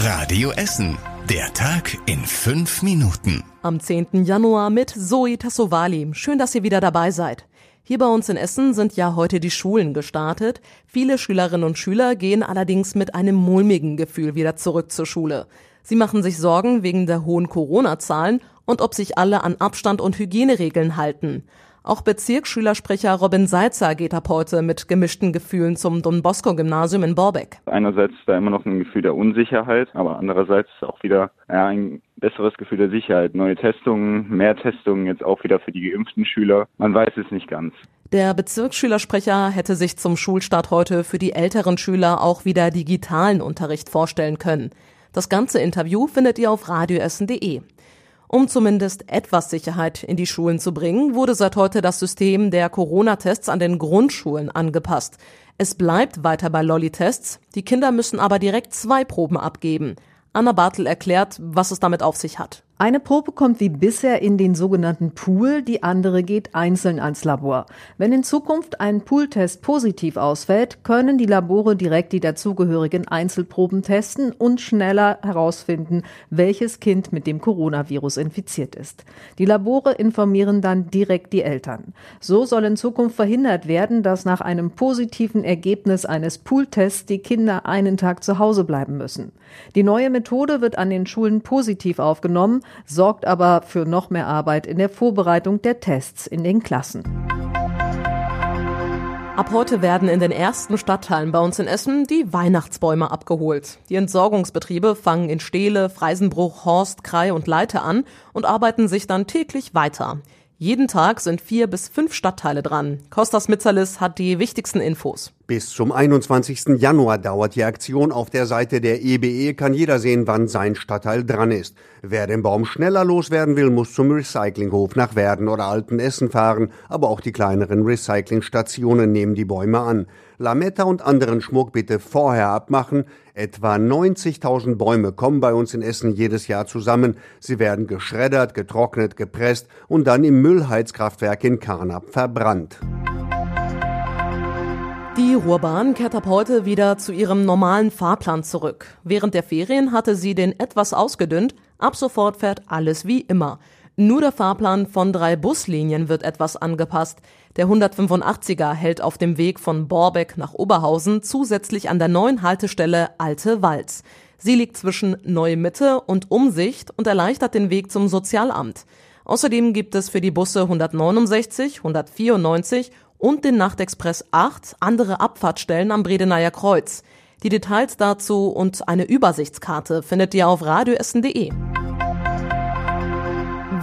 Radio Essen. Der Tag in fünf Minuten. Am 10. Januar mit Zoe Tassovali. Schön, dass ihr wieder dabei seid. Hier bei uns in Essen sind ja heute die Schulen gestartet. Viele Schülerinnen und Schüler gehen allerdings mit einem mulmigen Gefühl wieder zurück zur Schule. Sie machen sich Sorgen wegen der hohen Corona-Zahlen und ob sich alle an Abstand und Hygieneregeln halten. Auch Bezirksschülersprecher Robin Seitzer geht ab heute mit gemischten Gefühlen zum Don Bosco Gymnasium in Borbeck. Einerseits da immer noch ein Gefühl der Unsicherheit, aber andererseits auch wieder ja, ein besseres Gefühl der Sicherheit. Neue Testungen, mehr Testungen jetzt auch wieder für die geimpften Schüler. Man weiß es nicht ganz. Der Bezirksschülersprecher hätte sich zum Schulstart heute für die älteren Schüler auch wieder digitalen Unterricht vorstellen können. Das ganze Interview findet ihr auf radioessen.de. Um zumindest etwas Sicherheit in die Schulen zu bringen, wurde seit heute das System der Corona-Tests an den Grundschulen angepasst. Es bleibt weiter bei Lolli-Tests, die Kinder müssen aber direkt zwei Proben abgeben. Anna Bartel erklärt, was es damit auf sich hat. Eine Probe kommt wie bisher in den sogenannten Pool, die andere geht einzeln ans Labor. Wenn in Zukunft ein Pooltest positiv ausfällt, können die Labore direkt die dazugehörigen Einzelproben testen und schneller herausfinden, welches Kind mit dem Coronavirus infiziert ist. Die Labore informieren dann direkt die Eltern. So soll in Zukunft verhindert werden, dass nach einem positiven Ergebnis eines Pooltests die Kinder einen Tag zu Hause bleiben müssen. Die neue Methode wird an den Schulen positiv aufgenommen sorgt aber für noch mehr Arbeit in der Vorbereitung der Tests in den Klassen. Ab heute werden in den ersten Stadtteilen bei uns in Essen die Weihnachtsbäume abgeholt. Die Entsorgungsbetriebe fangen in Stehle, Freisenbruch, Horst, Krei und Leite an und arbeiten sich dann täglich weiter. Jeden Tag sind vier bis fünf Stadtteile dran. Kostas Mitzalis hat die wichtigsten Infos. Bis zum 21. Januar dauert die Aktion. Auf der Seite der EBE e kann jeder sehen, wann sein Stadtteil dran ist. Wer den Baum schneller loswerden will, muss zum Recyclinghof nach Werden oder Altenessen fahren. Aber auch die kleineren Recyclingstationen nehmen die Bäume an. Lametta und anderen Schmuck bitte vorher abmachen. Etwa 90.000 Bäume kommen bei uns in Essen jedes Jahr zusammen. Sie werden geschreddert, getrocknet, gepresst und dann im Müllheizkraftwerk in Karnap verbrannt. Die Ruhrbahn kehrt ab heute wieder zu ihrem normalen Fahrplan zurück. Während der Ferien hatte sie den etwas ausgedünnt. Ab sofort fährt alles wie immer. Nur der Fahrplan von drei Buslinien wird etwas angepasst. Der 185er hält auf dem Weg von Borbeck nach Oberhausen zusätzlich an der neuen Haltestelle Alte Walz. Sie liegt zwischen Neue Mitte und Umsicht und erleichtert den Weg zum Sozialamt. Außerdem gibt es für die Busse 169, 194 und den Nachtexpress 8 andere Abfahrtstellen am Bredeneier Kreuz. Die Details dazu und eine Übersichtskarte findet ihr auf radioessen.de.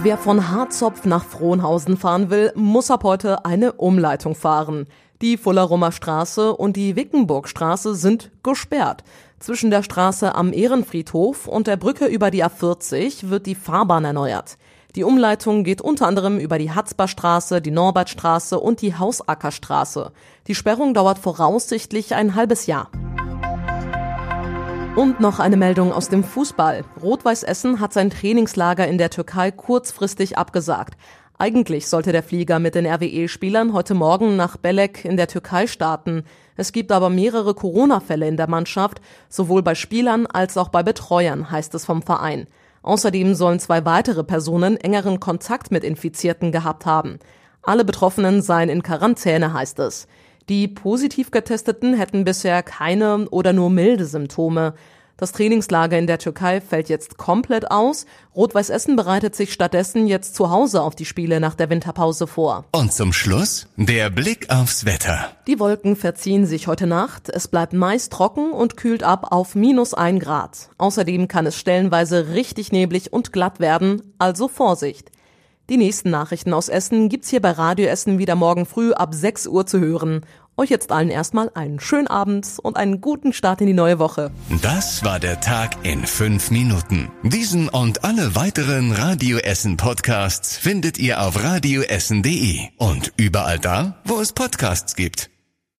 Wer von Harzopf nach Frohnhausen fahren will, muss ab heute eine Umleitung fahren. Die Fullerummer Straße und die Wickenburgstraße sind gesperrt. Zwischen der Straße am Ehrenfriedhof und der Brücke über die A40 wird die Fahrbahn erneuert. Die Umleitung geht unter anderem über die Hatzbarstraße, die Norbertstraße und die Hausackerstraße. Die Sperrung dauert voraussichtlich ein halbes Jahr. Und noch eine Meldung aus dem Fußball. Rot-Weiß Essen hat sein Trainingslager in der Türkei kurzfristig abgesagt. Eigentlich sollte der Flieger mit den RWE-Spielern heute Morgen nach Belek in der Türkei starten. Es gibt aber mehrere Corona-Fälle in der Mannschaft, sowohl bei Spielern als auch bei Betreuern, heißt es vom Verein. Außerdem sollen zwei weitere Personen engeren Kontakt mit Infizierten gehabt haben. Alle Betroffenen seien in Quarantäne, heißt es. Die positiv getesteten hätten bisher keine oder nur milde Symptome. Das Trainingslager in der Türkei fällt jetzt komplett aus. Rot-Weiß Essen bereitet sich stattdessen jetzt zu Hause auf die Spiele nach der Winterpause vor. Und zum Schluss der Blick aufs Wetter. Die Wolken verziehen sich heute Nacht. Es bleibt meist trocken und kühlt ab auf minus ein Grad. Außerdem kann es stellenweise richtig neblig und glatt werden, also Vorsicht. Die nächsten Nachrichten aus Essen gibt's hier bei Radio Essen wieder morgen früh ab 6 Uhr zu hören. Euch jetzt allen erstmal einen schönen Abend und einen guten Start in die neue Woche. Das war der Tag in fünf Minuten. Diesen und alle weiteren Radio Essen Podcasts findet ihr auf radioessen.de und überall da, wo es Podcasts gibt.